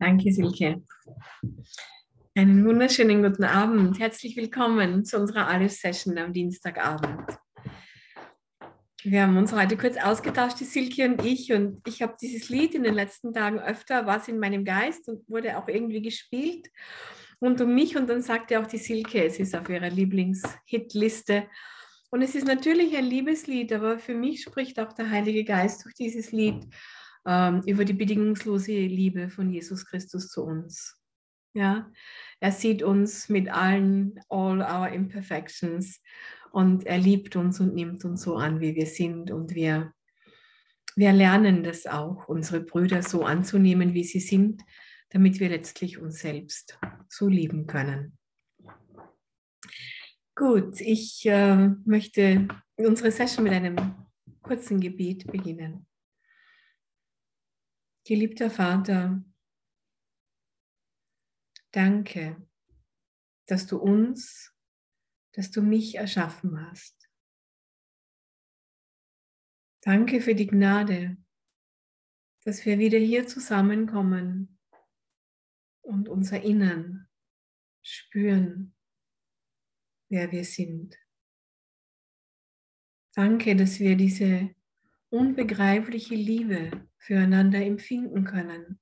Danke, Silke. Einen wunderschönen guten Abend. Herzlich willkommen zu unserer Alles-Session am Dienstagabend. Wir haben uns heute kurz ausgetauscht, die Silke und ich. Und ich habe dieses Lied in den letzten Tagen öfter, was in meinem Geist und wurde auch irgendwie gespielt rund um mich. Und dann sagte auch die Silke, es ist auf ihrer Lieblings-Hitliste. Und es ist natürlich ein Liebeslied, aber für mich spricht auch der Heilige Geist durch dieses Lied über die bedingungslose Liebe von Jesus Christus zu uns. Ja, er sieht uns mit allen, all our imperfections und er liebt uns und nimmt uns so an, wie wir sind und wir, wir lernen das auch, unsere Brüder so anzunehmen, wie sie sind, damit wir letztlich uns selbst so lieben können. Gut, ich äh, möchte unsere Session mit einem kurzen Gebet beginnen. Geliebter Vater, danke, dass du uns, dass du mich erschaffen hast. Danke für die Gnade, dass wir wieder hier zusammenkommen und unser Innern spüren, wer wir sind. Danke, dass wir diese unbegreifliche Liebe füreinander empfinden können,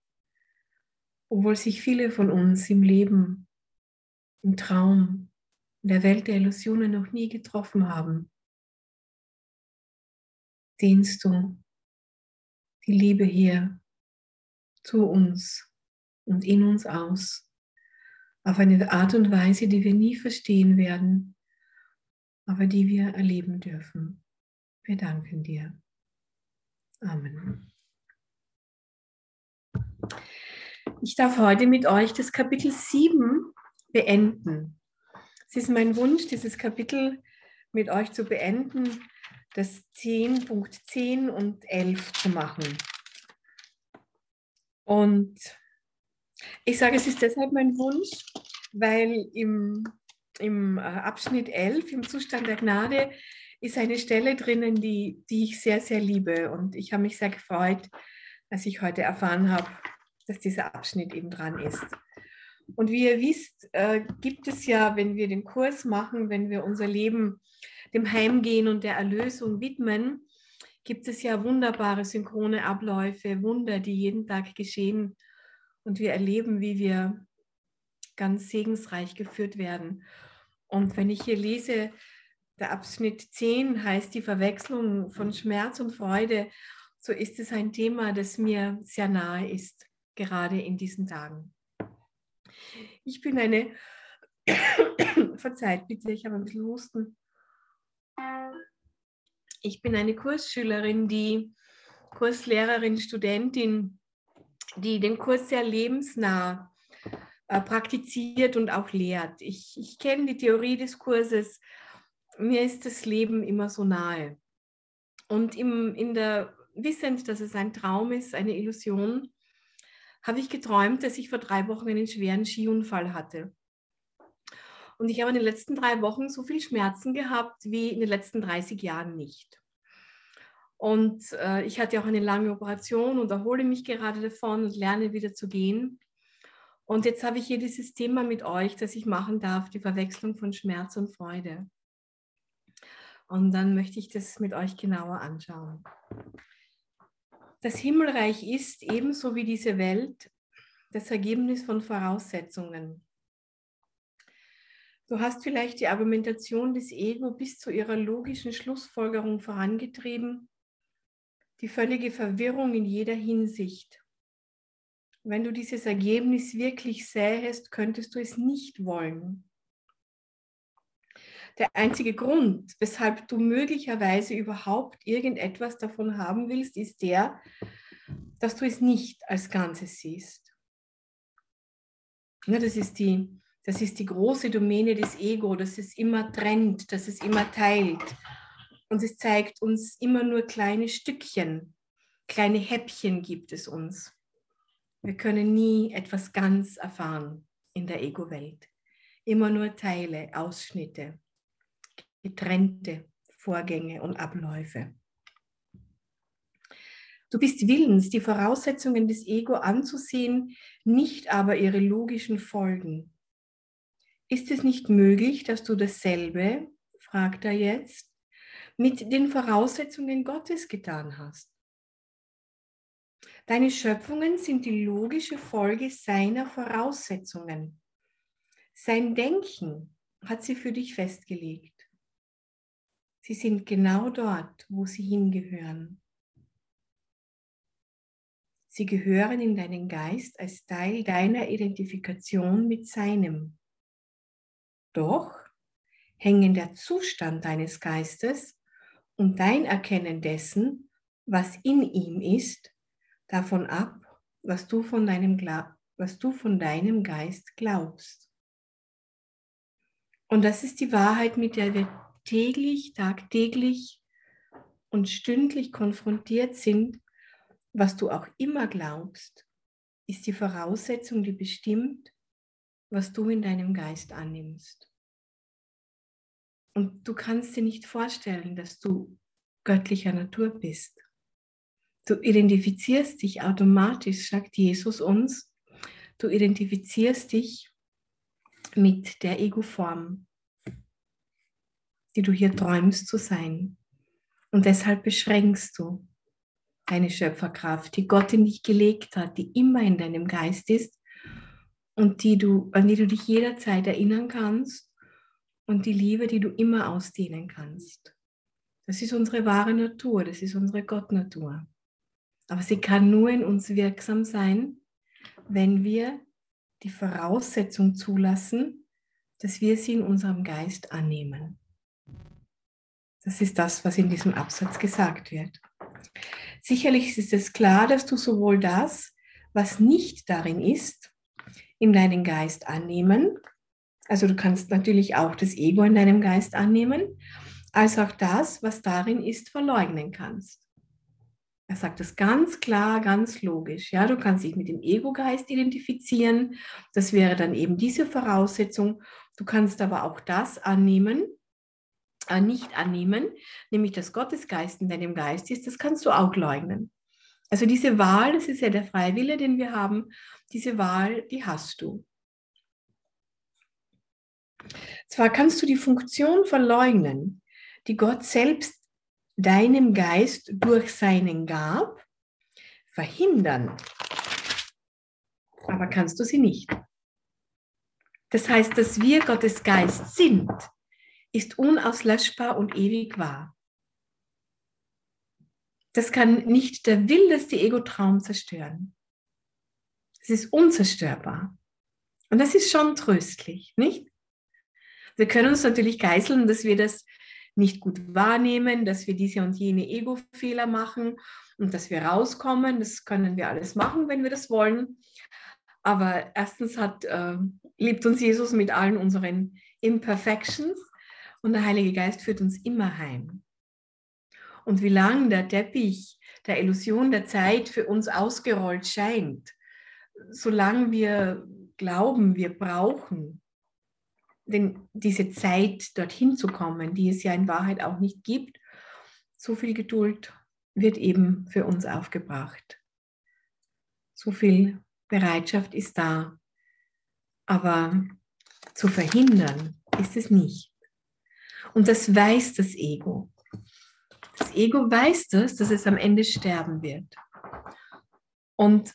obwohl sich viele von uns im Leben, im Traum, in der Welt der Illusionen noch nie getroffen haben. Dehnst du die Liebe hier zu uns und in uns aus, auf eine Art und Weise, die wir nie verstehen werden, aber die wir erleben dürfen. Wir danken dir. Amen. Ich darf heute mit euch das Kapitel 7 beenden. Es ist mein Wunsch, dieses Kapitel mit euch zu beenden, das 10.10 und 11 zu machen. Und ich sage, es ist deshalb mein Wunsch, weil im, im äh, Abschnitt 11, im Zustand der Gnade, ist eine Stelle drinnen, die, die ich sehr, sehr liebe. Und ich habe mich sehr gefreut, als ich heute erfahren habe, dass dieser Abschnitt eben dran ist. Und wie ihr wisst, äh, gibt es ja, wenn wir den Kurs machen, wenn wir unser Leben dem Heimgehen und der Erlösung widmen, gibt es ja wunderbare synchrone Abläufe, Wunder, die jeden Tag geschehen. Und wir erleben, wie wir ganz segensreich geführt werden. Und wenn ich hier lese, der Abschnitt 10 heißt die Verwechslung von Schmerz und Freude, so ist es ein Thema, das mir sehr nahe ist gerade in diesen Tagen. Ich bin eine, verzeiht bitte, ich habe ein bisschen Husten. Ich bin eine Kursschülerin, die Kurslehrerin, Studentin, die den Kurs sehr lebensnah äh, praktiziert und auch lehrt. Ich, ich kenne die Theorie des Kurses. Mir ist das Leben immer so nahe. Und im, in der, wissend, dass es ein Traum ist, eine Illusion, habe ich geträumt, dass ich vor drei Wochen einen schweren Skiunfall hatte. Und ich habe in den letzten drei Wochen so viel Schmerzen gehabt wie in den letzten 30 Jahren nicht. Und äh, ich hatte auch eine lange Operation und erhole mich gerade davon und lerne wieder zu gehen. Und jetzt habe ich hier dieses Thema mit euch, das ich machen darf, die Verwechslung von Schmerz und Freude. Und dann möchte ich das mit euch genauer anschauen. Das Himmelreich ist ebenso wie diese Welt das Ergebnis von Voraussetzungen. Du hast vielleicht die Argumentation des Ego bis zu ihrer logischen Schlussfolgerung vorangetrieben, die völlige Verwirrung in jeder Hinsicht. Wenn du dieses Ergebnis wirklich sähest, könntest du es nicht wollen. Der einzige Grund, weshalb du möglicherweise überhaupt irgendetwas davon haben willst, ist der, dass du es nicht als Ganzes siehst. Ja, das, ist die, das ist die große Domäne des Ego, dass es immer trennt, dass es immer teilt. Und es zeigt uns immer nur kleine Stückchen, kleine Häppchen gibt es uns. Wir können nie etwas ganz erfahren in der Ego-Welt. Immer nur Teile, Ausschnitte getrennte Vorgänge und Abläufe. Du bist willens, die Voraussetzungen des Ego anzusehen, nicht aber ihre logischen Folgen. Ist es nicht möglich, dass du dasselbe, fragt er jetzt, mit den Voraussetzungen Gottes getan hast? Deine Schöpfungen sind die logische Folge seiner Voraussetzungen. Sein Denken hat sie für dich festgelegt. Sie sind genau dort, wo sie hingehören. Sie gehören in deinen Geist als Teil deiner Identifikation mit seinem. Doch hängen der Zustand deines Geistes und dein Erkennen dessen, was in ihm ist, davon ab, was du von deinem, was du von deinem Geist glaubst. Und das ist die Wahrheit, mit der wir täglich, tagtäglich und stündlich konfrontiert sind, was du auch immer glaubst, ist die Voraussetzung, die bestimmt, was du in deinem Geist annimmst. Und du kannst dir nicht vorstellen, dass du göttlicher Natur bist. Du identifizierst dich automatisch, sagt Jesus uns, du identifizierst dich mit der Ego-Form, die du hier träumst zu sein. Und deshalb beschränkst du deine Schöpferkraft, die Gott in dich gelegt hat, die immer in deinem Geist ist und die du, an die du dich jederzeit erinnern kannst und die Liebe, die du immer ausdehnen kannst. Das ist unsere wahre Natur, das ist unsere Gottnatur. Aber sie kann nur in uns wirksam sein, wenn wir die Voraussetzung zulassen, dass wir sie in unserem Geist annehmen. Das ist das, was in diesem Absatz gesagt wird. Sicherlich ist es klar, dass du sowohl das, was nicht darin ist, in deinen Geist annehmen, also du kannst natürlich auch das Ego in deinem Geist annehmen, als auch das, was darin ist, verleugnen kannst. Er sagt das ganz klar, ganz logisch. Ja, du kannst dich mit dem Ego-Geist identifizieren. Das wäre dann eben diese Voraussetzung. Du kannst aber auch das annehmen, nicht annehmen, nämlich dass Gottesgeist in deinem Geist ist. Das kannst du auch leugnen. Also diese Wahl, das ist ja der Freiwille, den wir haben. Diese Wahl, die hast du. Zwar kannst du die Funktion verleugnen, die Gott selbst deinem Geist durch seinen gab, verhindern. Aber kannst du sie nicht. Das heißt, dass wir Gottes Geist sind, ist unauslöschbar und ewig wahr. Das kann nicht der wildeste Ego-Traum zerstören. Es ist unzerstörbar. Und das ist schon tröstlich, nicht? Wir können uns natürlich geißeln, dass wir das nicht gut wahrnehmen, dass wir diese und jene Ego-Fehler machen und dass wir rauskommen. Das können wir alles machen, wenn wir das wollen. Aber erstens hat, äh, liebt uns Jesus mit allen unseren Imperfections und der Heilige Geist führt uns immer heim. Und wie lang der Teppich der Illusion der Zeit für uns ausgerollt scheint, solange wir glauben, wir brauchen denn diese Zeit, dorthin zu kommen, die es ja in Wahrheit auch nicht gibt, so viel Geduld wird eben für uns aufgebracht. So viel Bereitschaft ist da. Aber zu verhindern ist es nicht. Und das weiß das Ego. Das Ego weiß das, dass es am Ende sterben wird. Und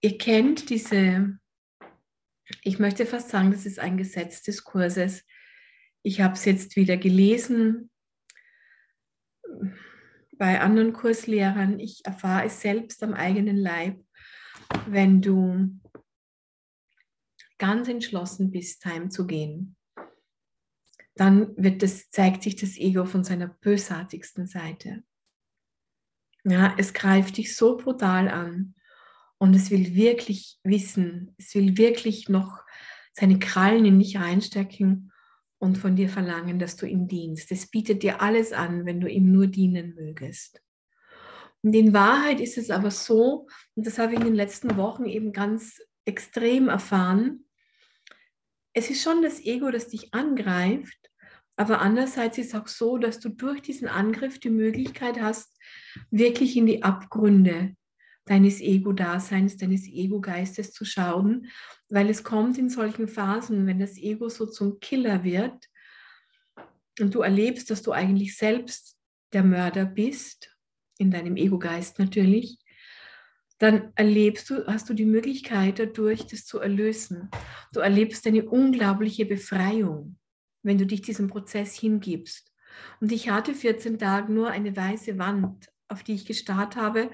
ihr kennt diese ich möchte fast sagen, das ist ein Gesetz des Kurses. Ich habe es jetzt wieder gelesen bei anderen Kurslehrern. Ich erfahre es selbst am eigenen Leib, wenn du ganz entschlossen bist, heimzugehen. Dann wird das, zeigt sich das Ego von seiner bösartigsten Seite. Ja, es greift dich so brutal an und es will wirklich wissen, es will wirklich noch seine Krallen in dich reinstecken und von dir verlangen, dass du ihm dienst. Es bietet dir alles an, wenn du ihm nur dienen mögest. Und in Wahrheit ist es aber so, und das habe ich in den letzten Wochen eben ganz extrem erfahren, es ist schon das Ego, das dich angreift, aber andererseits ist auch so, dass du durch diesen Angriff die Möglichkeit hast, wirklich in die Abgründe deines Ego-Daseins, deines Ego-Geistes zu schauen, weil es kommt in solchen Phasen, wenn das Ego so zum Killer wird und du erlebst, dass du eigentlich selbst der Mörder bist, in deinem Ego-Geist natürlich, dann erlebst du, hast du die Möglichkeit dadurch, das zu erlösen. Du erlebst eine unglaubliche Befreiung, wenn du dich diesem Prozess hingibst. Und ich hatte 14 Tage nur eine weiße Wand, auf die ich gestarrt habe,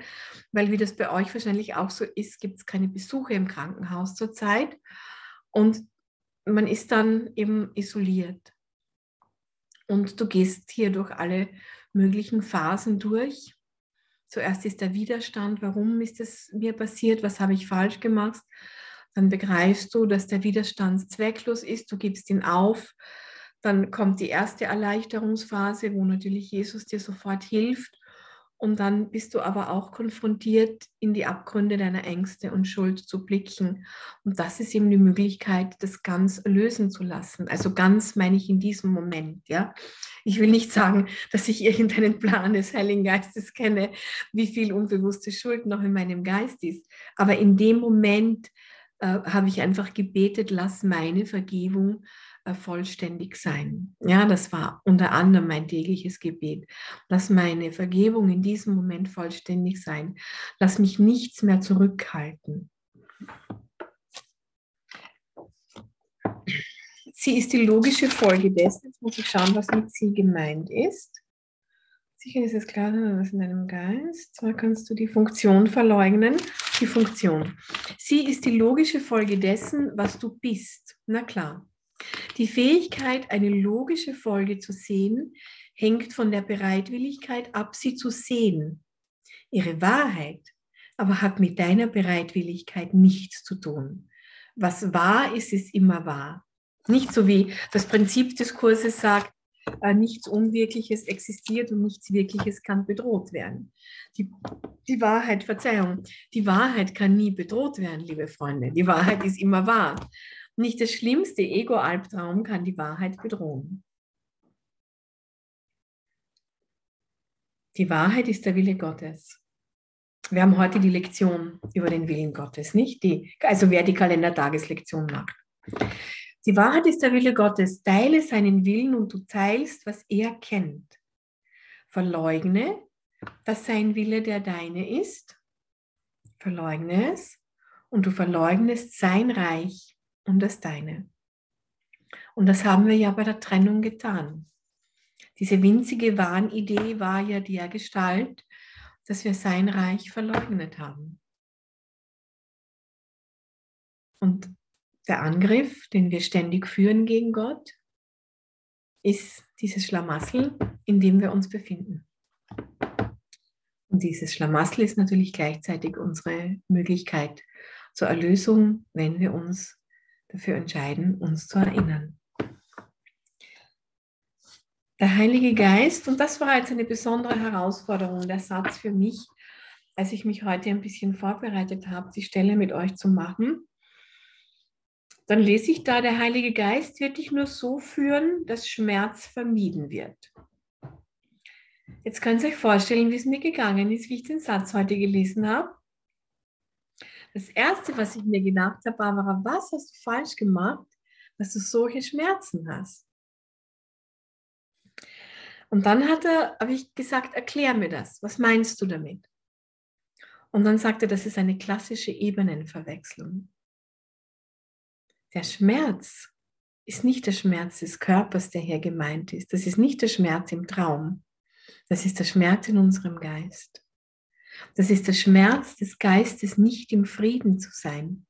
weil wie das bei euch wahrscheinlich auch so ist, gibt es keine Besuche im Krankenhaus zurzeit. Und man ist dann eben isoliert. Und du gehst hier durch alle möglichen Phasen durch. Zuerst ist der Widerstand, warum ist es mir passiert, was habe ich falsch gemacht. Dann begreifst du, dass der Widerstand zwecklos ist, du gibst ihn auf. Dann kommt die erste Erleichterungsphase, wo natürlich Jesus dir sofort hilft und dann bist du aber auch konfrontiert, in die Abgründe deiner Ängste und Schuld zu blicken. Und das ist eben die Möglichkeit, das ganz lösen zu lassen. Also ganz meine ich in diesem Moment. Ja, ich will nicht sagen, dass ich irgendeinen Plan des Heiligen Geistes kenne, wie viel unbewusste Schuld noch in meinem Geist ist. Aber in dem Moment äh, habe ich einfach gebetet, lass meine Vergebung vollständig sein. Ja, das war unter anderem mein tägliches Gebet. Lass meine Vergebung in diesem Moment vollständig sein. Lass mich nichts mehr zurückhalten. Sie ist die logische Folge dessen. Jetzt muss ich schauen, was mit sie gemeint ist. Sicher ist es klar, was in deinem Geist. Zwar kannst du die Funktion verleugnen. Die Funktion. Sie ist die logische Folge dessen, was du bist. Na klar. Die Fähigkeit, eine logische Folge zu sehen, hängt von der Bereitwilligkeit ab, sie zu sehen. Ihre Wahrheit aber hat mit deiner Bereitwilligkeit nichts zu tun. Was wahr ist, ist immer wahr. Nicht so wie das Prinzip des Kurses sagt, äh, nichts Unwirkliches existiert und nichts Wirkliches kann bedroht werden. Die, die Wahrheit, Verzeihung, die Wahrheit kann nie bedroht werden, liebe Freunde. Die Wahrheit ist immer wahr. Nicht das schlimmste Ego-Albtraum kann die Wahrheit bedrohen. Die Wahrheit ist der Wille Gottes. Wir haben heute die Lektion über den Willen Gottes, nicht? Die, also wer die Kalendertageslektion macht. Die Wahrheit ist der Wille Gottes. Teile seinen Willen und du teilst, was er kennt. Verleugne, dass sein Wille der deine ist. Verleugne es und du verleugnest sein Reich und das Deine. Und das haben wir ja bei der Trennung getan. Diese winzige Wahnidee war ja der Gestalt, dass wir sein Reich verleugnet haben. Und der Angriff, den wir ständig führen gegen Gott, ist dieses Schlamassel, in dem wir uns befinden. Und dieses Schlamassel ist natürlich gleichzeitig unsere Möglichkeit zur Erlösung, wenn wir uns dafür entscheiden, uns zu erinnern. Der Heilige Geist, und das war jetzt eine besondere Herausforderung, der Satz für mich, als ich mich heute ein bisschen vorbereitet habe, die Stelle mit euch zu machen. Dann lese ich da, der Heilige Geist wird dich nur so führen, dass Schmerz vermieden wird. Jetzt könnt ihr euch vorstellen, wie es mir gegangen ist, wie ich den Satz heute gelesen habe. Das Erste, was ich mir gedacht habe, Barbara, was hast du falsch gemacht, dass du solche Schmerzen hast? Und dann hat er, habe ich gesagt, erklär mir das. Was meinst du damit? Und dann sagte er, das ist eine klassische Ebenenverwechslung. Der Schmerz ist nicht der Schmerz des Körpers, der hier gemeint ist. Das ist nicht der Schmerz im Traum. Das ist der Schmerz in unserem Geist. Das ist der Schmerz des Geistes, nicht im Frieden zu sein.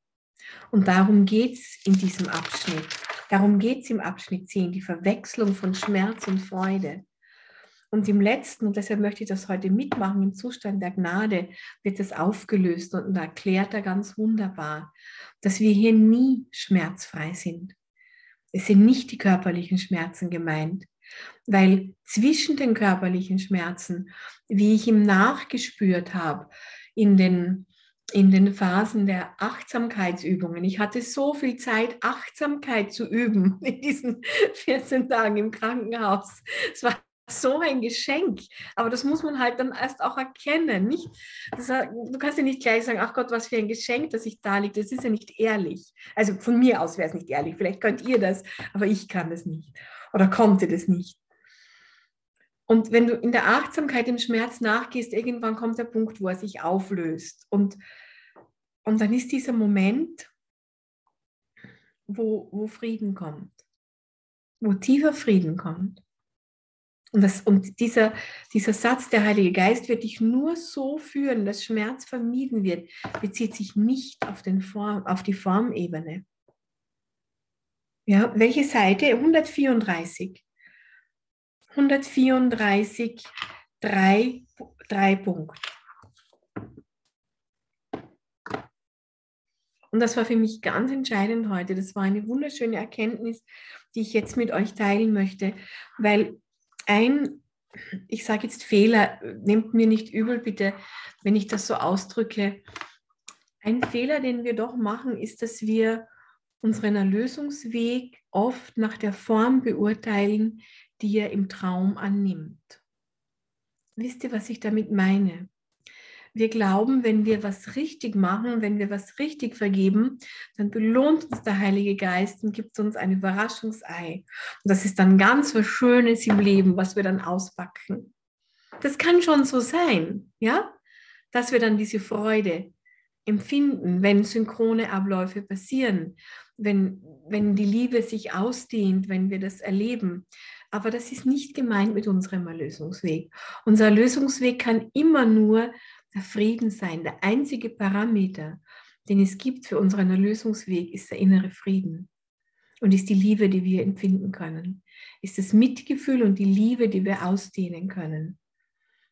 Und darum geht es in diesem Abschnitt. Darum geht es im Abschnitt 10, die Verwechslung von Schmerz und Freude. Und im letzten, und deshalb möchte ich das heute mitmachen, im Zustand der Gnade wird es aufgelöst und erklärt er ganz wunderbar, dass wir hier nie schmerzfrei sind. Es sind nicht die körperlichen Schmerzen gemeint, weil zwischen den körperlichen Schmerzen, wie ich ihm nachgespürt habe, in den, in den Phasen der Achtsamkeitsübungen. Ich hatte so viel Zeit, Achtsamkeit zu üben in diesen 14 Tagen im Krankenhaus. Es war so ein Geschenk. Aber das muss man halt dann erst auch erkennen. Nicht? Das, du kannst ja nicht gleich sagen, ach Gott, was für ein Geschenk, dass ich da liege. Das ist ja nicht ehrlich. Also von mir aus wäre es nicht ehrlich. Vielleicht könnt ihr das, aber ich kann das nicht. Oder konnte das nicht. Und wenn du in der Achtsamkeit dem Schmerz nachgehst, irgendwann kommt der Punkt, wo er sich auflöst. Und, und dann ist dieser Moment, wo, wo Frieden kommt, wo tiefer Frieden kommt. Und, das, und dieser, dieser Satz, der Heilige Geist wird dich nur so führen, dass Schmerz vermieden wird, bezieht sich nicht auf, den Form, auf die Formebene. Ja, welche Seite? 134. 134, 3, 3 Punkt. Und das war für mich ganz entscheidend heute. Das war eine wunderschöne Erkenntnis, die ich jetzt mit euch teilen möchte, weil ein, ich sage jetzt Fehler, nehmt mir nicht übel bitte, wenn ich das so ausdrücke. Ein Fehler, den wir doch machen, ist, dass wir unseren Erlösungsweg oft nach der Form beurteilen, die er im Traum annimmt. Wisst ihr, was ich damit meine? Wir glauben, wenn wir was richtig machen, wenn wir was richtig vergeben, dann belohnt uns der Heilige Geist und gibt uns ein Überraschungsei. Und das ist dann ganz was Schönes im Leben, was wir dann auspacken. Das kann schon so sein, ja, dass wir dann diese Freude empfinden, wenn synchrone Abläufe passieren, wenn, wenn die Liebe sich ausdehnt, wenn wir das erleben. Aber das ist nicht gemeint mit unserem Erlösungsweg. Unser Erlösungsweg kann immer nur der Frieden sein. Der einzige Parameter, den es gibt für unseren Erlösungsweg, ist der innere Frieden und ist die Liebe, die wir empfinden können. Ist das Mitgefühl und die Liebe, die wir ausdehnen können.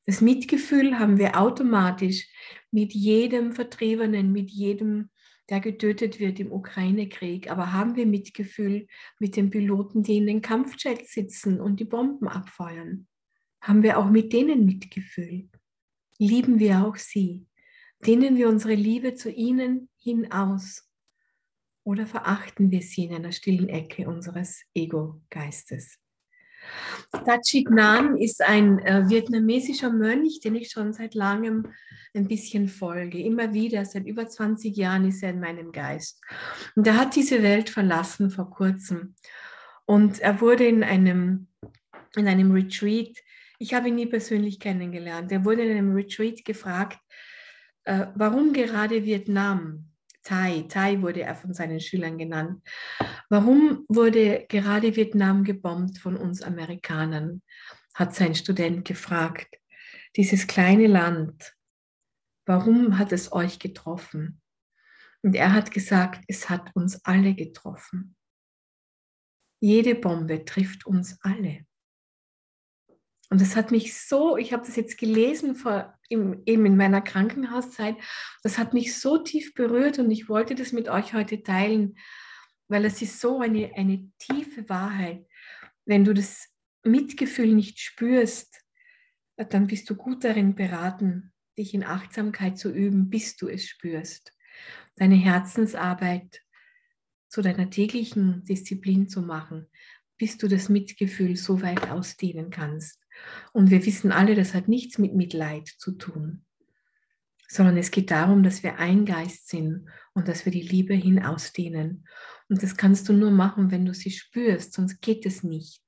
Das Mitgefühl haben wir automatisch mit jedem Vertriebenen, mit jedem, der getötet wird im Ukraine-Krieg. Aber haben wir Mitgefühl mit den Piloten, die in den Kampfjets sitzen und die Bomben abfeuern? Haben wir auch mit denen Mitgefühl? lieben wir auch sie? Dehnen wir unsere Liebe zu ihnen hinaus? Oder verachten wir sie in einer stillen Ecke unseres Ego-Geistes? Tachik Nan ist ein äh, vietnamesischer Mönch, den ich schon seit langem ein bisschen folge. Immer wieder, seit über 20 Jahren ist er in meinem Geist. Und er hat diese Welt verlassen vor kurzem. Und er wurde in einem, in einem Retreat ich habe ihn nie persönlich kennengelernt. Er wurde in einem Retreat gefragt, äh, warum gerade Vietnam? Thai, Thai wurde er von seinen Schülern genannt. Warum wurde gerade Vietnam gebombt von uns Amerikanern? Hat sein Student gefragt. Dieses kleine Land, warum hat es euch getroffen? Und er hat gesagt, es hat uns alle getroffen. Jede Bombe trifft uns alle. Und das hat mich so, ich habe das jetzt gelesen vor, im, eben in meiner Krankenhauszeit, das hat mich so tief berührt und ich wollte das mit euch heute teilen, weil es ist so eine, eine tiefe Wahrheit. Wenn du das Mitgefühl nicht spürst, dann bist du gut darin beraten, dich in Achtsamkeit zu üben, bis du es spürst. Deine Herzensarbeit zu deiner täglichen Disziplin zu machen, bis du das Mitgefühl so weit ausdehnen kannst. Und wir wissen alle, das hat nichts mit Mitleid zu tun, sondern es geht darum, dass wir ein Geist sind und dass wir die Liebe hinausdehnen. Und das kannst du nur machen, wenn du sie spürst, sonst geht es nicht.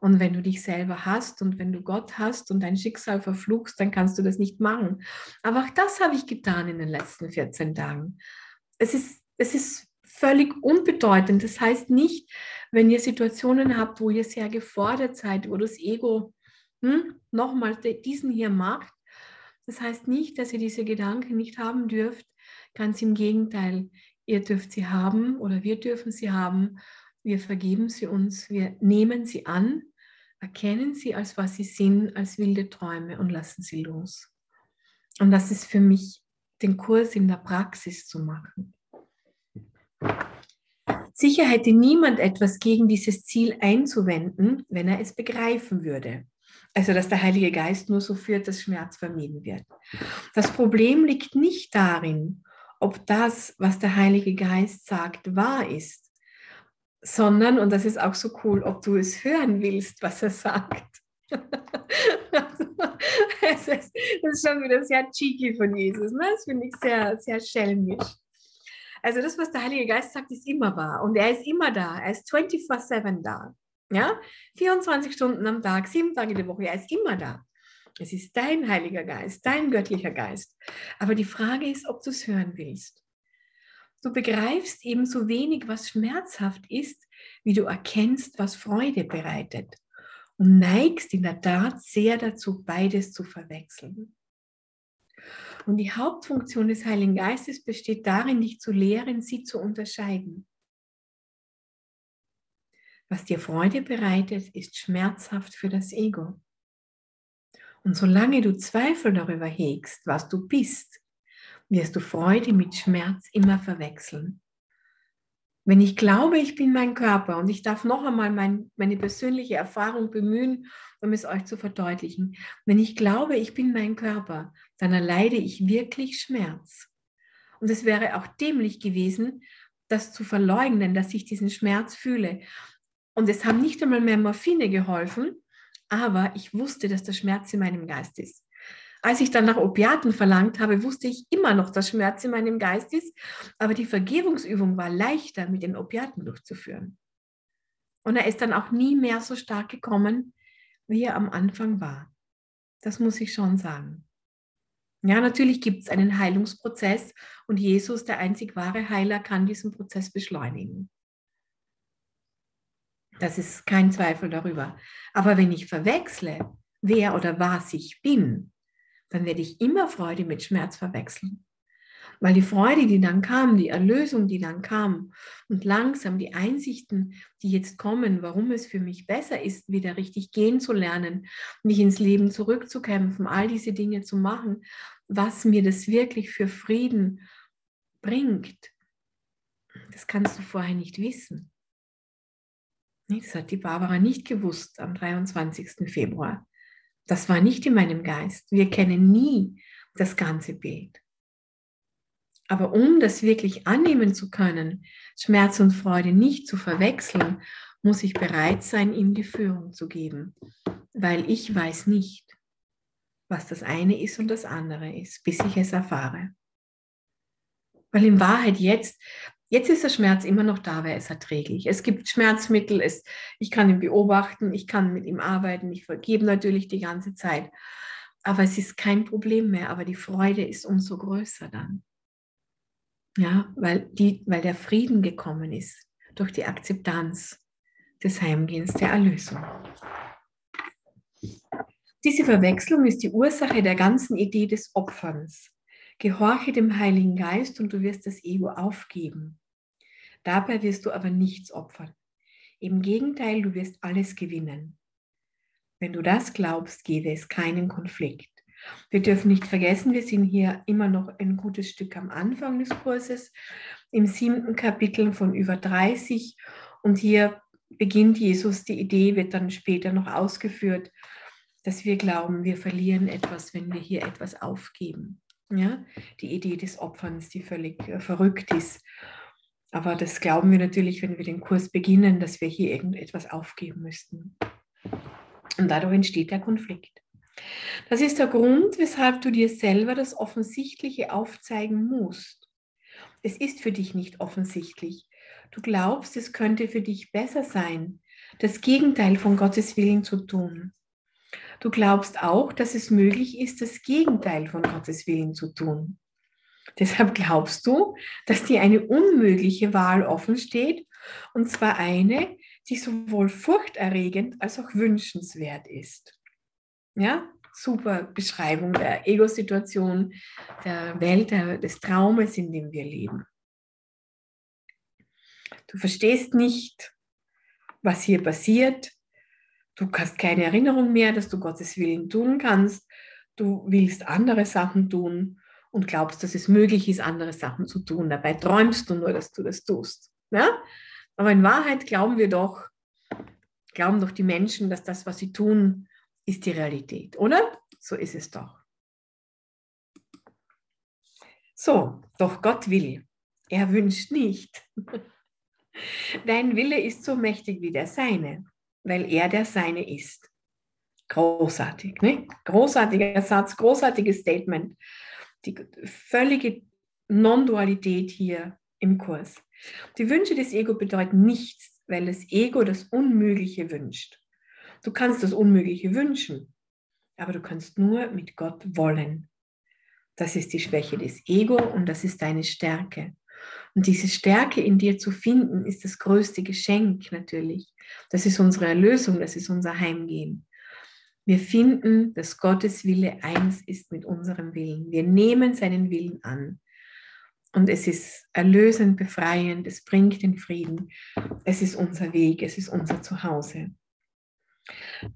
Und wenn du dich selber hast und wenn du Gott hast und dein Schicksal verfluchst, dann kannst du das nicht machen. Aber auch das habe ich getan in den letzten 14 Tagen. Es ist, es ist völlig unbedeutend. Das heißt nicht, wenn ihr Situationen habt, wo ihr sehr gefordert seid, wo das Ego hm, nochmal diesen hier macht. Das heißt nicht, dass ihr diese Gedanken nicht haben dürft. Ganz im Gegenteil, ihr dürft sie haben oder wir dürfen sie haben. Wir vergeben sie uns, wir nehmen sie an, erkennen sie als was sie sind, als wilde Träume und lassen sie los. Und das ist für mich den Kurs in der Praxis zu machen. Sicher hätte niemand etwas gegen dieses Ziel einzuwenden, wenn er es begreifen würde. Also, dass der Heilige Geist nur so führt, dass Schmerz vermieden wird. Das Problem liegt nicht darin, ob das, was der Heilige Geist sagt, wahr ist, sondern, und das ist auch so cool, ob du es hören willst, was er sagt. das, ist, schon wieder sehr cheeky von Jesus. Ne? Das finde ich sehr, sehr schelmisch. Also das, was der Heilige Geist sagt, ist immer wahr. Und er ist immer da. Er ist 24-7 da. Ja? 24 Stunden am Tag, sieben Tage die Woche. Er ist immer da. Es ist dein Heiliger Geist, dein göttlicher Geist. Aber die Frage ist, ob du es hören willst. Du begreifst ebenso wenig, was schmerzhaft ist, wie du erkennst, was Freude bereitet. Und neigst in der Tat sehr dazu, beides zu verwechseln. Und die Hauptfunktion des Heiligen Geistes besteht darin, dich zu lehren, sie zu unterscheiden. Was dir Freude bereitet, ist schmerzhaft für das Ego. Und solange du Zweifel darüber hegst, was du bist, wirst du Freude mit Schmerz immer verwechseln. Wenn ich glaube, ich bin mein Körper und ich darf noch einmal mein, meine persönliche Erfahrung bemühen, um es euch zu verdeutlichen. Wenn ich glaube, ich bin mein Körper, dann erleide ich wirklich Schmerz. Und es wäre auch dämlich gewesen, das zu verleugnen, dass ich diesen Schmerz fühle. Und es haben nicht einmal mehr Morphine geholfen, aber ich wusste, dass der Schmerz in meinem Geist ist. Als ich dann nach Opiaten verlangt habe, wusste ich immer noch, dass Schmerz in meinem Geist ist, aber die Vergebungsübung war leichter mit den Opiaten durchzuführen. Und er ist dann auch nie mehr so stark gekommen, wie er am Anfang war. Das muss ich schon sagen. Ja, natürlich gibt es einen Heilungsprozess und Jesus, der einzig wahre Heiler, kann diesen Prozess beschleunigen. Das ist kein Zweifel darüber. Aber wenn ich verwechsle, wer oder was ich bin, dann werde ich immer Freude mit Schmerz verwechseln. Weil die Freude, die dann kam, die Erlösung, die dann kam und langsam die Einsichten, die jetzt kommen, warum es für mich besser ist, wieder richtig gehen zu lernen, mich ins Leben zurückzukämpfen, all diese Dinge zu machen, was mir das wirklich für Frieden bringt, das kannst du vorher nicht wissen. Das hat die Barbara nicht gewusst am 23. Februar. Das war nicht in meinem Geist. Wir kennen nie das ganze Bild. Aber um das wirklich annehmen zu können, Schmerz und Freude nicht zu verwechseln, muss ich bereit sein, ihm die Führung zu geben, weil ich weiß nicht, was das eine ist und das andere ist, bis ich es erfahre. Weil in Wahrheit jetzt Jetzt ist der Schmerz immer noch da, wer ist erträglich. Es gibt Schmerzmittel, es, ich kann ihn beobachten, ich kann mit ihm arbeiten, ich vergebe natürlich die ganze Zeit. Aber es ist kein Problem mehr, aber die Freude ist umso größer dann. Ja, weil, die, weil der Frieden gekommen ist durch die Akzeptanz des Heimgehens der Erlösung. Diese Verwechslung ist die Ursache der ganzen Idee des Opferns. Gehorche dem Heiligen Geist und du wirst das Ego aufgeben. Dabei wirst du aber nichts opfern. Im Gegenteil, du wirst alles gewinnen. Wenn du das glaubst, gebe es keinen Konflikt. Wir dürfen nicht vergessen, wir sind hier immer noch ein gutes Stück am Anfang des Kurses, im siebten Kapitel von über 30. Und hier beginnt Jesus, die Idee wird dann später noch ausgeführt, dass wir glauben, wir verlieren etwas, wenn wir hier etwas aufgeben. Ja, die Idee des Opferns, die völlig äh, verrückt ist. Aber das glauben wir natürlich, wenn wir den Kurs beginnen, dass wir hier irgendetwas aufgeben müssten. Und dadurch entsteht der Konflikt. Das ist der Grund, weshalb du dir selber das Offensichtliche aufzeigen musst. Es ist für dich nicht offensichtlich. Du glaubst, es könnte für dich besser sein, das Gegenteil von Gottes Willen zu tun. Du glaubst auch, dass es möglich ist, das Gegenteil von Gottes Willen zu tun. Deshalb glaubst du, dass dir eine unmögliche Wahl offen steht, und zwar eine, die sowohl furchterregend als auch wünschenswert ist. Ja, super Beschreibung der Ego-Situation, der Welt des Traumes, in dem wir leben. Du verstehst nicht, was hier passiert. Du hast keine Erinnerung mehr, dass du Gottes Willen tun kannst. Du willst andere Sachen tun und glaubst, dass es möglich ist, andere Sachen zu tun. Dabei träumst du nur, dass du das tust. Ja? Aber in Wahrheit glauben wir doch, glauben doch die Menschen, dass das, was sie tun, ist die Realität, oder? So ist es doch. So, doch Gott will. Er wünscht nicht. Dein Wille ist so mächtig wie der Seine, weil er der Seine ist. Großartig, ne? Großartiger Satz, großartiges Statement. Die völlige Non-Dualität hier im Kurs. Die Wünsche des Ego bedeuten nichts, weil das Ego das Unmögliche wünscht. Du kannst das Unmögliche wünschen, aber du kannst nur mit Gott wollen. Das ist die Schwäche des Ego und das ist deine Stärke. Und diese Stärke in dir zu finden, ist das größte Geschenk natürlich. Das ist unsere Erlösung, das ist unser Heimgehen. Wir finden, dass Gottes Wille eins ist mit unserem Willen. Wir nehmen seinen Willen an. Und es ist erlösend, befreiend, es bringt den Frieden. Es ist unser Weg, es ist unser Zuhause.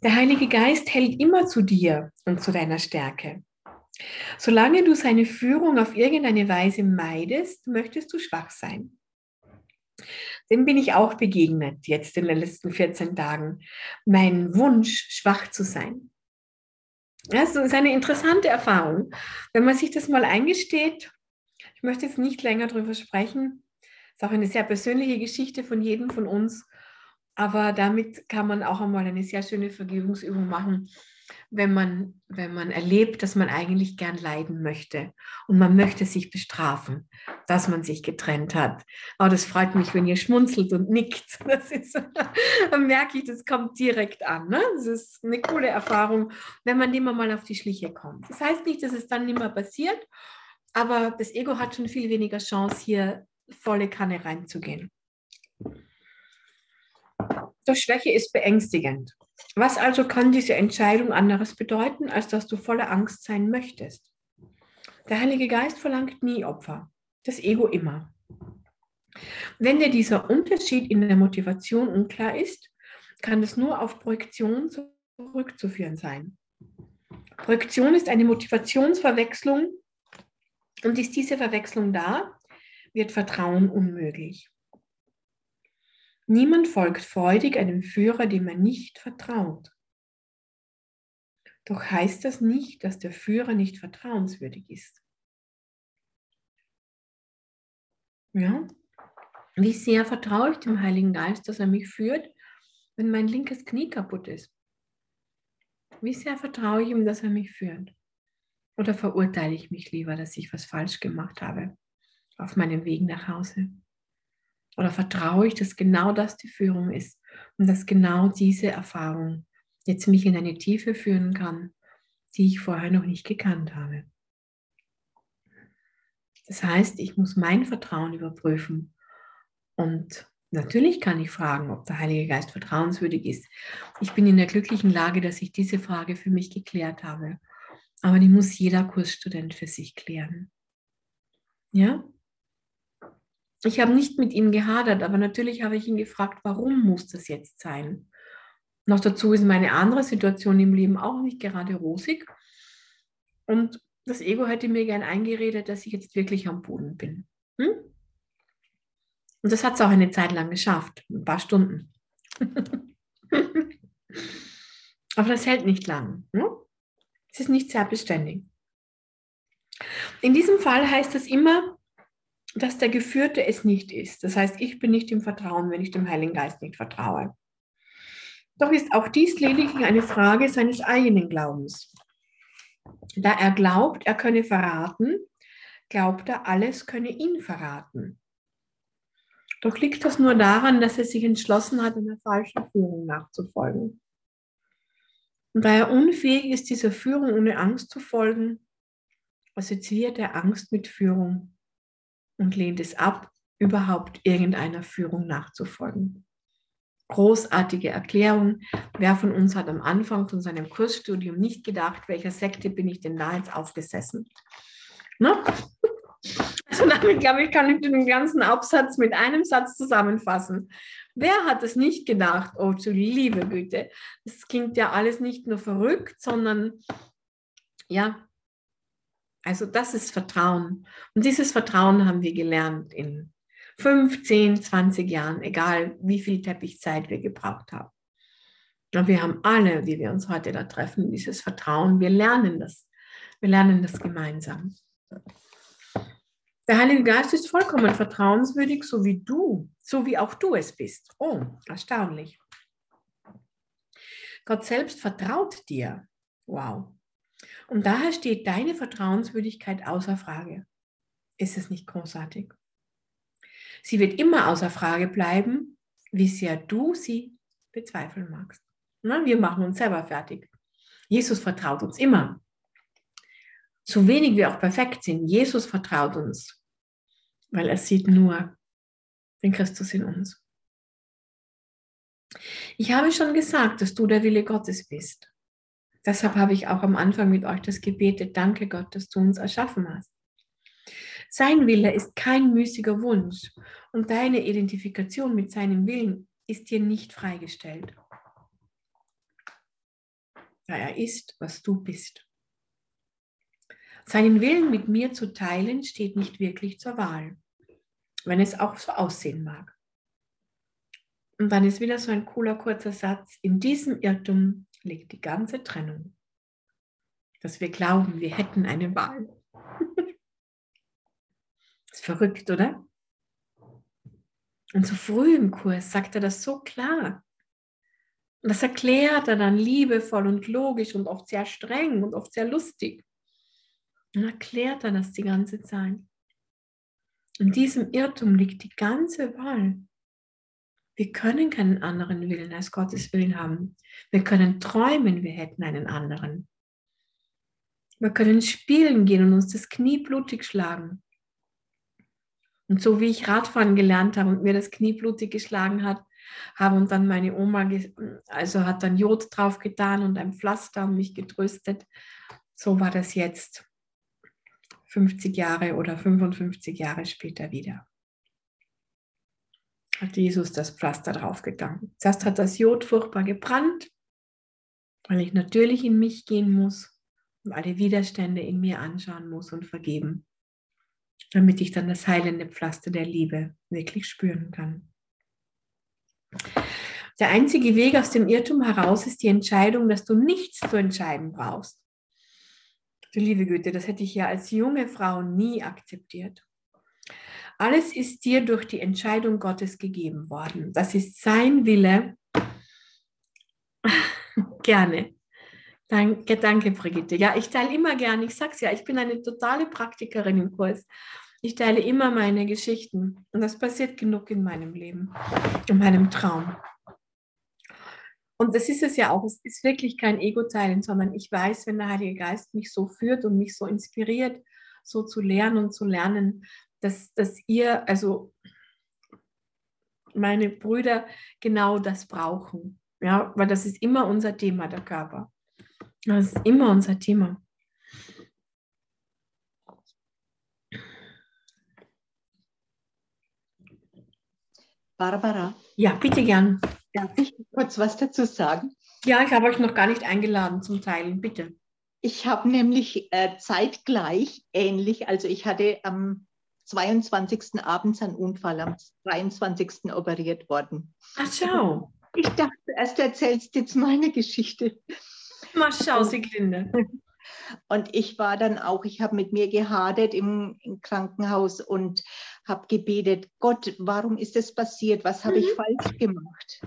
Der Heilige Geist hält immer zu dir und zu deiner Stärke. Solange du seine Führung auf irgendeine Weise meidest, möchtest du schwach sein. Dem bin ich auch begegnet jetzt in den letzten 14 Tagen. Mein Wunsch, schwach zu sein. Das ist eine interessante Erfahrung. Wenn man sich das mal eingesteht, ich möchte jetzt nicht länger darüber sprechen, ist auch eine sehr persönliche Geschichte von jedem von uns, aber damit kann man auch einmal eine sehr schöne Vergebungsübung machen, wenn man, wenn man erlebt, dass man eigentlich gern leiden möchte und man möchte sich bestrafen, dass man sich getrennt hat. Aber das freut mich, wenn ihr schmunzelt und nickt. Das ist, dann merke ich, das kommt direkt an. Ne? Das ist eine coole Erfahrung, wenn man dem mal auf die Schliche kommt. Das heißt nicht, dass es dann nicht mehr passiert, aber das Ego hat schon viel weniger Chance, hier volle Kanne reinzugehen. Doch Schwäche ist beängstigend. Was also kann diese Entscheidung anderes bedeuten, als dass du voller Angst sein möchtest? Der Heilige Geist verlangt nie Opfer, das Ego immer. Wenn dir dieser Unterschied in der Motivation unklar ist, kann es nur auf Projektion zurückzuführen sein. Projektion ist eine Motivationsverwechslung und ist diese Verwechslung da, wird Vertrauen unmöglich. Niemand folgt freudig einem Führer, dem er nicht vertraut. Doch heißt das nicht, dass der Führer nicht vertrauenswürdig ist. Ja? Wie sehr vertraue ich dem Heiligen Geist, dass er mich führt, wenn mein linkes Knie kaputt ist? Wie sehr vertraue ich ihm, dass er mich führt? Oder verurteile ich mich lieber, dass ich was falsch gemacht habe auf meinem Weg nach Hause? Oder vertraue ich, dass genau das die Führung ist und dass genau diese Erfahrung jetzt mich in eine Tiefe führen kann, die ich vorher noch nicht gekannt habe. Das heißt, ich muss mein Vertrauen überprüfen. Und natürlich kann ich fragen, ob der Heilige Geist vertrauenswürdig ist. Ich bin in der glücklichen Lage, dass ich diese Frage für mich geklärt habe. Aber die muss jeder Kursstudent für sich klären. Ja? Ich habe nicht mit ihm gehadert, aber natürlich habe ich ihn gefragt, warum muss das jetzt sein? Noch dazu ist meine andere Situation im Leben auch nicht gerade rosig. Und das Ego hätte mir gern eingeredet, dass ich jetzt wirklich am Boden bin. Hm? Und das hat es auch eine Zeit lang geschafft, ein paar Stunden. Aber das hält nicht lang. Hm? Es ist nicht sehr beständig. In diesem Fall heißt es immer, dass der Geführte es nicht ist. Das heißt, ich bin nicht im Vertrauen, wenn ich dem Heiligen Geist nicht vertraue. Doch ist auch dies lediglich eine Frage seines eigenen Glaubens. Da er glaubt, er könne verraten, glaubt er, alles könne ihn verraten. Doch liegt das nur daran, dass er sich entschlossen hat, einer falschen Führung nachzufolgen. Und da er unfähig ist, dieser Führung ohne Angst zu folgen, assoziiert er Angst mit Führung und lehnt es ab, überhaupt irgendeiner Führung nachzufolgen. Großartige Erklärung. Wer von uns hat am Anfang von seinem Kursstudium nicht gedacht, welcher Sekte bin ich denn da jetzt aufgesessen? Ne? Also damit, glaube ich, kann ich den ganzen Absatz mit einem Satz zusammenfassen. Wer hat es nicht gedacht? Oh, zu liebe Güte. Das klingt ja alles nicht nur verrückt, sondern ja, also das ist Vertrauen. Und dieses Vertrauen haben wir gelernt in 15, 20 Jahren, egal wie viel Teppichzeit wir gebraucht haben. Und wir haben alle, die wir uns heute da treffen, dieses Vertrauen. Wir lernen das. Wir lernen das gemeinsam. Der Heilige Geist ist vollkommen vertrauenswürdig, so wie du, so wie auch du es bist. Oh, erstaunlich. Gott selbst vertraut dir. Wow. Und daher steht deine Vertrauenswürdigkeit außer Frage. Ist es nicht großartig? Sie wird immer außer Frage bleiben, wie sehr du sie bezweifeln magst. Na, wir machen uns selber fertig. Jesus vertraut uns immer. So wenig wir auch perfekt sind, Jesus vertraut uns, weil er sieht nur den Christus in uns. Ich habe schon gesagt, dass du der Wille Gottes bist. Deshalb habe ich auch am Anfang mit euch das gebetet, danke Gott, dass du uns erschaffen hast. Sein Wille ist kein müßiger Wunsch und deine Identifikation mit seinem Willen ist dir nicht freigestellt. Da er ist, was du bist. Seinen Willen mit mir zu teilen steht nicht wirklich zur Wahl, wenn es auch so aussehen mag. Und dann ist wieder so ein cooler kurzer Satz. In diesem Irrtum liegt die ganze Trennung. Dass wir glauben, wir hätten eine Wahl. ist verrückt, oder? Und so früh im Kurs sagt er das so klar. Und das erklärt er dann liebevoll und logisch und oft sehr streng und oft sehr lustig. Und erklärt er das die ganze Zeit. In diesem Irrtum liegt die ganze Wahl. Wir können keinen anderen Willen als Gottes Willen haben. Wir können träumen, wir hätten einen anderen. Wir können spielen gehen und uns das Knie blutig schlagen. Und so wie ich Radfahren gelernt habe und mir das Knie blutig geschlagen hat, habe und dann meine Oma, also hat dann Jod drauf getan und ein Pflaster und mich getröstet. So war das jetzt 50 Jahre oder 55 Jahre später wieder hat Jesus das Pflaster draufgegangen. Zuerst hat das Jod furchtbar gebrannt, weil ich natürlich in mich gehen muss und alle Widerstände in mir anschauen muss und vergeben, damit ich dann das heilende Pflaster der Liebe wirklich spüren kann. Der einzige Weg aus dem Irrtum heraus ist die Entscheidung, dass du nichts zu entscheiden brauchst. Du liebe Güte, das hätte ich ja als junge Frau nie akzeptiert. Alles ist dir durch die Entscheidung Gottes gegeben worden. Das ist sein Wille. gerne. Danke, danke, Brigitte. Ja, ich teile immer gerne. Ich sage es ja, ich bin eine totale Praktikerin im Kurs. Ich teile immer meine Geschichten. Und das passiert genug in meinem Leben, in meinem Traum. Und das ist es ja auch. Es ist wirklich kein Ego-Teilen, sondern ich weiß, wenn der Heilige Geist mich so führt und mich so inspiriert, so zu lernen und zu lernen, dass, dass ihr, also meine Brüder, genau das brauchen. Ja, weil das ist immer unser Thema, der Körper. Das ist immer unser Thema. Barbara. Ja, bitte gern. Darf ich kurz was dazu sagen? Ja, ich habe euch noch gar nicht eingeladen zum Teilen, bitte. Ich habe nämlich äh, zeitgleich ähnlich, also ich hatte am 22. abends ein Unfall, am 23. operiert worden. Ach, schau. Ich dachte erst, du erzählst jetzt meine Geschichte. Mal schau, Sieglinde. Und ich war dann auch, ich habe mit mir gehadert im, im Krankenhaus und habe gebetet, Gott, warum ist das passiert? Was habe ich mhm. falsch gemacht?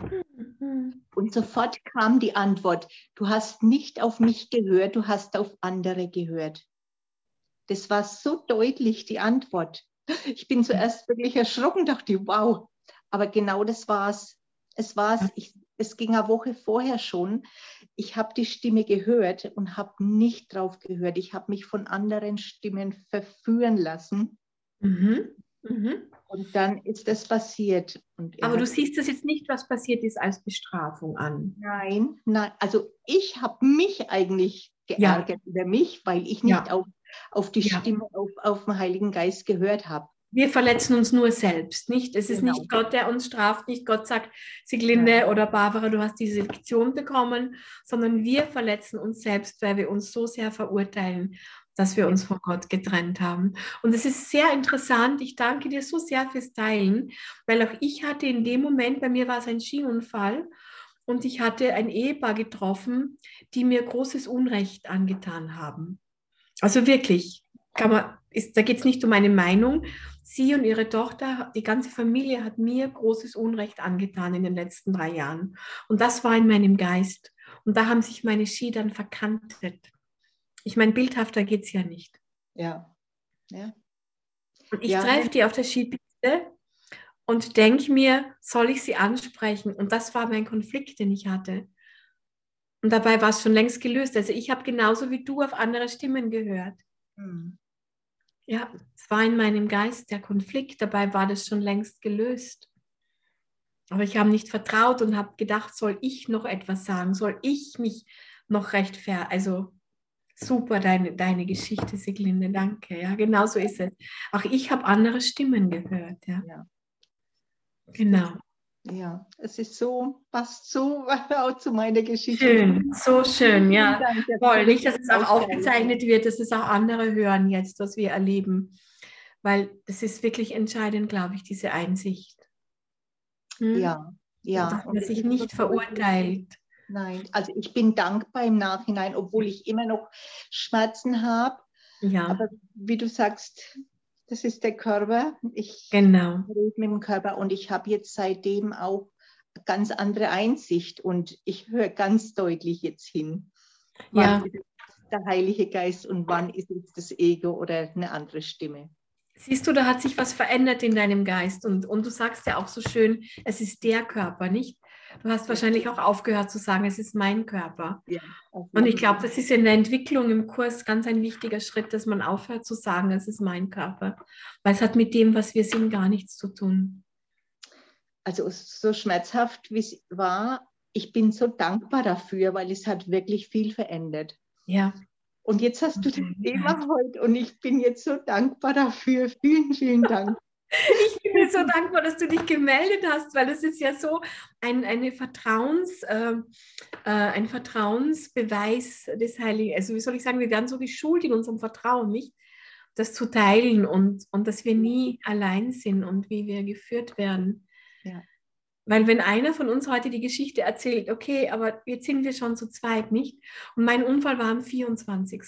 Mhm. Und sofort kam die Antwort, du hast nicht auf mich gehört, du hast auf andere gehört. Das war so deutlich, die Antwort. Ich bin zuerst wirklich erschrocken, dachte, wow. Aber genau das war es. Es war es. Es ging eine Woche vorher schon. Ich habe die Stimme gehört und habe nicht drauf gehört. Ich habe mich von anderen Stimmen verführen lassen. Mhm. Mhm. Und dann ist das passiert. Aber du siehst das jetzt nicht, was passiert ist, als Bestrafung an. Nein, nein. Also ich habe mich eigentlich geärgert ja. über mich, weil ich nicht ja. auf auf die ja. Stimme, auf, auf den Heiligen Geist gehört habe. Wir verletzen uns nur selbst, nicht? Es ist genau. nicht Gott, der uns straft, nicht Gott sagt, Siglinde ja. oder Barbara, du hast diese Lektion bekommen, sondern wir verletzen uns selbst, weil wir uns so sehr verurteilen, dass wir uns von Gott getrennt haben. Und es ist sehr interessant. Ich danke dir so sehr fürs Teilen, weil auch ich hatte in dem Moment, bei mir war es ein Skiunfall und ich hatte ein Ehepaar getroffen, die mir großes Unrecht angetan haben. Also wirklich, kann man, ist, da geht es nicht um meine Meinung. Sie und ihre Tochter, die ganze Familie hat mir großes Unrecht angetan in den letzten drei Jahren. Und das war in meinem Geist. Und da haben sich meine Ski dann verkantet. Ich meine, bildhafter geht es ja nicht. Ja. ja. Und ich Ja. treffe die auf der Skipiste und denke mir, soll ich sie ansprechen? Und das war mein Konflikt, den ich hatte. Und dabei war es schon längst gelöst. Also ich habe genauso wie du auf andere Stimmen gehört. Hm. Ja, es war in meinem Geist der Konflikt, dabei war das schon längst gelöst. Aber ich habe nicht vertraut und habe gedacht, soll ich noch etwas sagen? Soll ich mich noch rechtfertigen? Also super, deine, deine Geschichte, Siglinde, danke. Ja, genau so ist es. Auch ich habe andere Stimmen gehört. Ja, Ja. genau. Ja, es ist so, passt so auch zu meiner Geschichte. Schön, so schön, ja. Vielen Dank, Toll, nicht, dass es auch aufgezeichnet wird, dass es auch andere hören jetzt, was wir erleben. Weil das ist wirklich entscheidend, glaube ich, diese Einsicht. Hm? Ja, ja. dass man es sich nicht verurteilt. Nein, also ich bin dankbar im Nachhinein, obwohl ich immer noch Schmerzen habe. Ja, Aber wie du sagst, das ist der Körper. Ich genau. rede mit dem Körper und ich habe jetzt seitdem auch ganz andere Einsicht und ich höre ganz deutlich jetzt hin. Ja. Der Heilige Geist und wann ist es das Ego oder eine andere Stimme? Siehst du, da hat sich was verändert in deinem Geist und, und du sagst ja auch so schön, es ist der Körper, nicht? Du hast wahrscheinlich auch aufgehört zu sagen, es ist mein Körper. Ja, Und ich glaube, das ist in der Entwicklung im Kurs ganz ein wichtiger Schritt, dass man aufhört zu sagen, es ist mein Körper. Weil es hat mit dem, was wir sind, gar nichts zu tun. also so schmerzhaft wie es war, ich bin so dankbar dafür, weil es hat wirklich viel verändert. Ja, Und jetzt hast du das. Thema heute und ich bin jetzt so dankbar dafür. Vielen, vielen Dank. Ich bin dir so dankbar, dass du dich gemeldet hast, weil das ist ja so ein, eine Vertrauens, äh, äh, ein Vertrauensbeweis des Heiligen. Also wie soll ich sagen, wir werden so geschult in unserem Vertrauen, nicht? Das zu teilen und, und dass wir nie allein sind und wie wir geführt werden. Ja. Weil wenn einer von uns heute die Geschichte erzählt, okay, aber jetzt sind wir schon zu zweit, nicht? Und mein Unfall war am 24.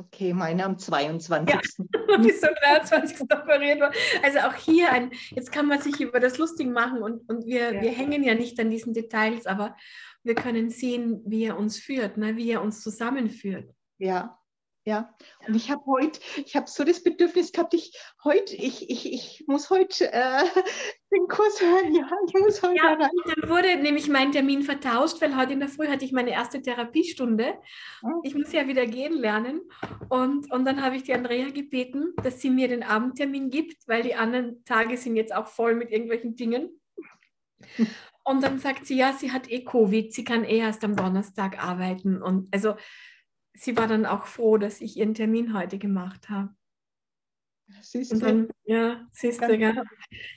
Okay, meine am 22. und ist am 23. operiert worden. Also auch hier ein, jetzt kann man sich über das lustig machen und, und wir, Ja. wir hängen ja nicht an diesen Details, aber wir können sehen, wie er uns führt, ne, wie er uns zusammenführt. Ja, ja. Und ich habe heute, ich habe so das Bedürfnis gehabt, ich heute, ich, ich, ich muss heute äh, den Kurs hören. Ja, ich muss heute Ja. rein. Dann wurde nämlich mein Termin vertauscht, weil heute in der Früh hatte ich meine erste Therapiestunde. Mhm. Ich muss ja wieder gehen lernen. Und, und dann habe ich die Andrea gebeten, dass sie mir den Abendtermin gibt, weil die anderen Tage sind jetzt auch voll mit irgendwelchen Dingen. Und dann sagt sie, ja, sie hat eh Covid, sie kann eh erst am Donnerstag arbeiten. Und also sie war dann auch froh, dass ich ihren Termin heute gemacht habe. Siehst du? dann, ja, siehst du, gell?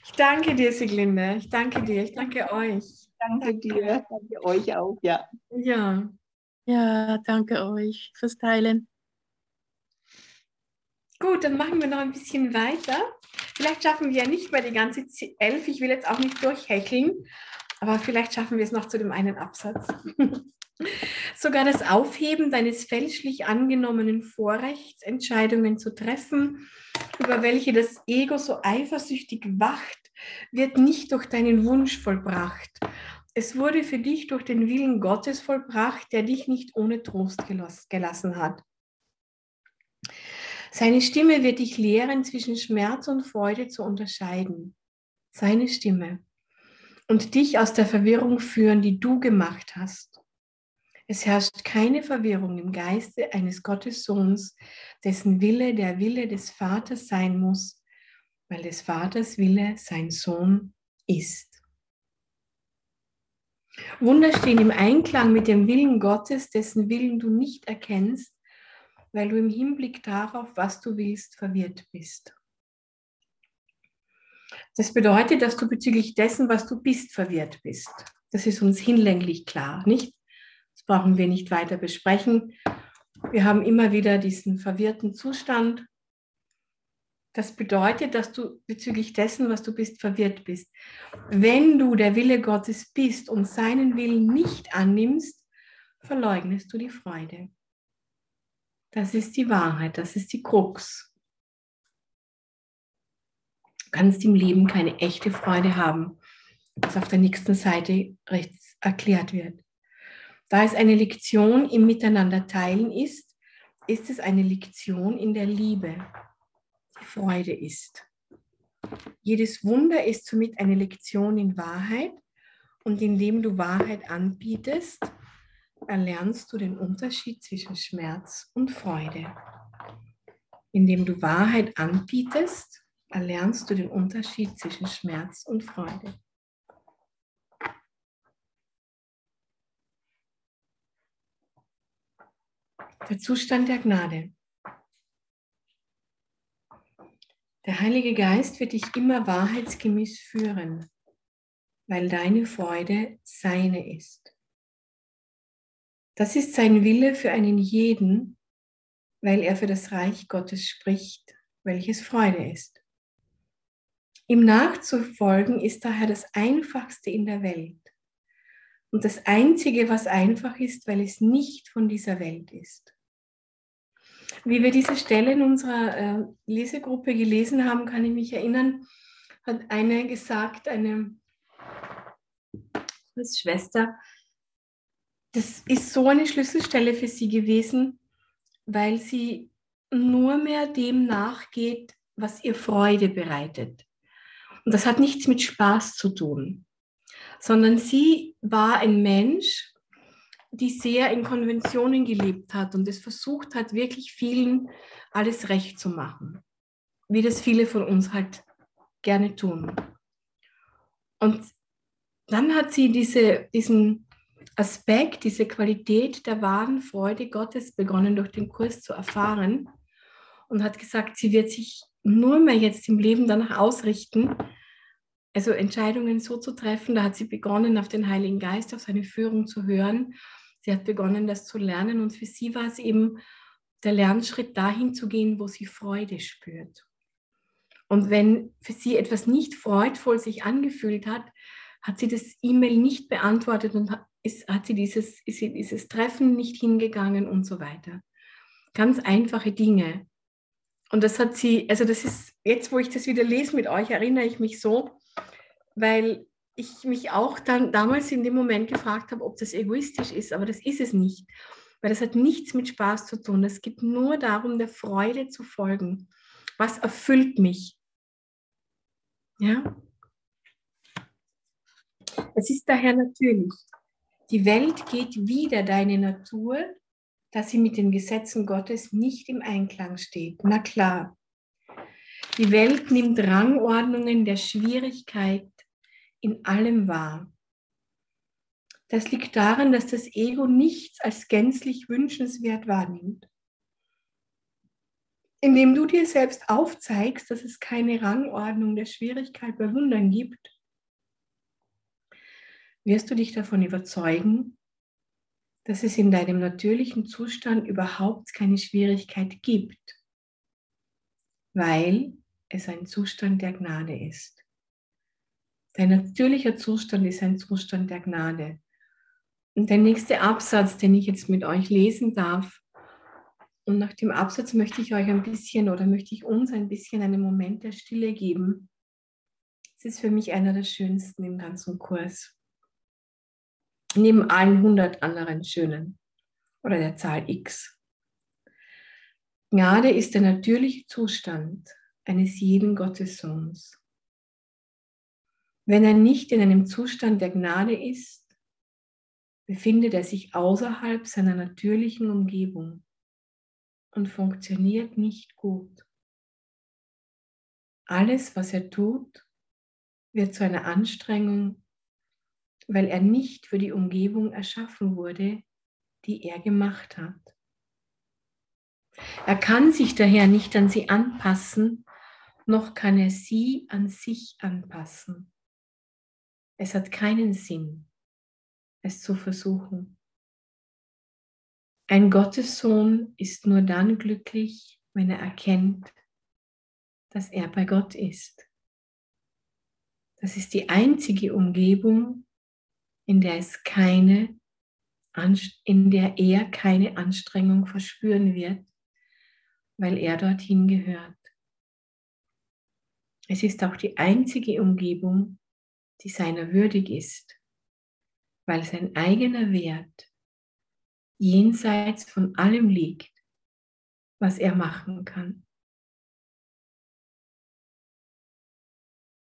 Ich danke dir, Siglinde. Ich danke dir. Ich danke euch. Danke dir, danke euch auch, ja. Ja. Ja, danke euch fürs Teilen. Gut, dann machen wir noch ein bisschen weiter. Vielleicht schaffen wir ja nicht mal die ganze Z- elf. Ich will jetzt auch nicht durchhecheln, aber vielleicht schaffen wir es noch zu dem einen Absatz. Sogar das Aufheben deines fälschlich angenommenen Vorrechts, Entscheidungen zu treffen, über welche das Ego so eifersüchtig wacht, wird nicht durch deinen Wunsch vollbracht. Es wurde für dich durch den Willen Gottes vollbracht, der dich nicht ohne Trost gelassen hat. Seine Stimme wird dich lehren, zwischen Schmerz und Freude zu unterscheiden. Seine Stimme. Und dich aus der Verwirrung führen, die du gemacht hast. Es herrscht keine Verwirrung im Geiste eines Gottessohns, dessen Wille der Wille des Vaters sein muss, weil des Vaters Wille sein Sohn ist. Wunder stehen im Einklang mit dem Willen Gottes, dessen Willen du nicht erkennst, weil du im Hinblick darauf, was du willst, verwirrt bist. Das bedeutet, dass du bezüglich dessen, was du bist, verwirrt bist. Das ist uns hinlänglich klar, nicht? Brauchen wir nicht weiter besprechen. Wir haben immer wieder diesen verwirrten Zustand. Das bedeutet, dass du bezüglich dessen, was du bist, verwirrt bist. Wenn du der Wille Gottes bist und seinen Willen nicht annimmst, verleugnest du die Freude. Das ist die Wahrheit, das ist die Krux. Du kannst im Leben keine echte Freude haben, was auf der nächsten Seite rechts erklärt wird. Da es eine Lektion im Miteinander teilen ist, ist es eine Lektion in der Liebe, die Freude ist. Jedes Wunder ist somit eine Lektion in Wahrheit und indem du Wahrheit anbietest, erlernst du den Unterschied zwischen Schmerz und Freude. Indem du Wahrheit anbietest, erlernst du den Unterschied zwischen Schmerz und Freude. Der Zustand der Gnade. Der Heilige Geist wird dich immer wahrheitsgemäß führen, weil deine Freude seine ist. Das ist sein Wille für einen jeden, weil er für das Reich Gottes spricht, welches Freude ist. Ihm nachzufolgen ist daher das Einfachste in der Welt und das Einzige, was einfach ist, weil es nicht von dieser Welt ist. Wie wir diese Stelle in unserer äh, Lesegruppe gelesen haben, kann ich mich erinnern, hat eine gesagt, eine Schwester, das ist so eine Schlüsselstelle für sie gewesen, weil sie nur mehr dem nachgeht, was ihr Freude bereitet. Und das hat nichts mit Spaß zu tun, sondern sie war ein Mensch, die sehr in Konventionen gelebt hat und es versucht hat, wirklich vielen alles recht zu machen, wie das viele von uns halt gerne tun. Und dann hat sie diese, diesen Aspekt, diese Qualität der wahren Freude Gottes begonnen durch den Kurs zu erfahren und hat gesagt, sie wird sich nur mehr jetzt im Leben danach ausrichten, also Entscheidungen so zu treffen. Da hat sie begonnen, auf den Heiligen Geist, auf seine Führung zu hören Sie hat begonnen, das zu lernen und für sie war es eben der Lernschritt dahin zu gehen, wo sie Freude spürt. Und wenn für sie etwas nicht freudvoll sich angefühlt hat, hat sie das E-Mail nicht beantwortet und ist, hat sie dieses, ist sie dieses Treffen nicht hingegangen und so weiter. Ganz einfache Dinge. Und das hat sie, also das ist, jetzt wo ich das wieder lese mit euch, erinnere ich mich so, weil ich mich auch dann damals in dem Moment gefragt habe, ob das egoistisch ist, aber das ist es nicht, weil das hat nichts mit Spaß zu tun. Es geht nur darum, der Freude zu folgen. Was erfüllt mich? Ja? Es ist daher natürlich. Die Welt geht wider deine Natur, dass sie mit den Gesetzen Gottes nicht im Einklang steht. Na klar. Die Welt nimmt Rangordnungen der Schwierigkeit in allem wahr. Das liegt daran, dass das Ego nichts als gänzlich wünschenswert wahrnimmt. Indem du dir selbst aufzeigst, dass es keine Rangordnung der Schwierigkeit bei Wundern gibt, wirst du dich davon überzeugen, dass es in deinem natürlichen Zustand überhaupt keine Schwierigkeit gibt, weil es ein Zustand der Gnade ist. Dein natürlicher Zustand ist ein Zustand der Gnade. Und der nächste Absatz, den ich jetzt mit euch lesen darf, und nach dem Absatz möchte ich euch ein bisschen oder möchte ich uns ein bisschen einen Moment der Stille geben. Es ist für mich einer der schönsten im ganzen Kurs. Neben allen hundert anderen schönen oder der Zahl X. Gnade ist der natürliche Zustand eines jeden Gottessohns. Wenn er nicht in einem Zustand der Gnade ist, befindet er sich außerhalb seiner natürlichen Umgebung und funktioniert nicht gut. Alles, was er tut, wird zu einer Anstrengung, weil er nicht für die Umgebung erschaffen wurde, die er gemacht hat. Er kann sich daher nicht an sie anpassen, noch kann er sie an sich anpassen. Es hat keinen Sinn, es zu versuchen. Ein Gottessohn ist nur dann glücklich, wenn er erkennt, dass er bei Gott ist. Das ist die einzige Umgebung, in der es keine, in der er keine Anstrengung verspüren wird, weil er dorthin gehört. Es ist auch die einzige Umgebung, die seiner würdig ist, weil sein eigener Wert jenseits von allem liegt, was er machen kann.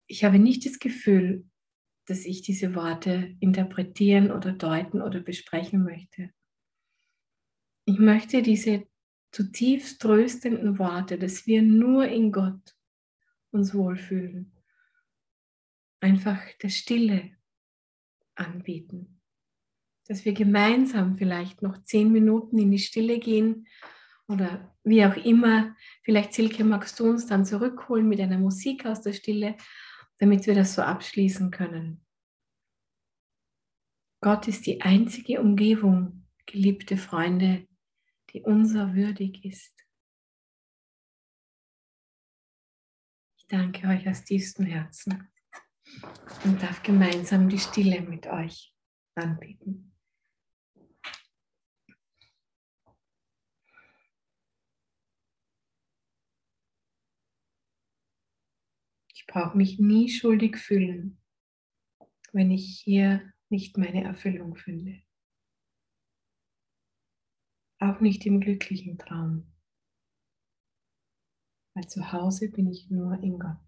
Ich habe nicht das Gefühl, dass ich diese Worte interpretieren oder deuten oder besprechen möchte. Ich möchte diese zutiefst tröstenden Worte, dass wir nur in Gott uns wohlfühlen, einfach der Stille anbieten. Dass wir gemeinsam vielleicht noch zehn Minuten in die Stille gehen oder wie auch immer. Vielleicht, Silke, magst du uns dann zurückholen mit einer Musik aus der Stille, damit wir das so abschließen können. Gott ist die einzige Umgebung, geliebte Freunde, die unser würdig ist. Ich danke euch aus tiefstem Herzen und darf gemeinsam die Stille mit euch anbieten. Ich brauche mich nie schuldig fühlen, wenn ich hier nicht meine Erfüllung finde. Auch nicht im glücklichen Traum. Weil zu Hause bin ich nur in Gott.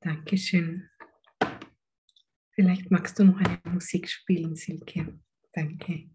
Dankeschön. Vielleicht magst du noch eine Musik spielen, Silke. Danke.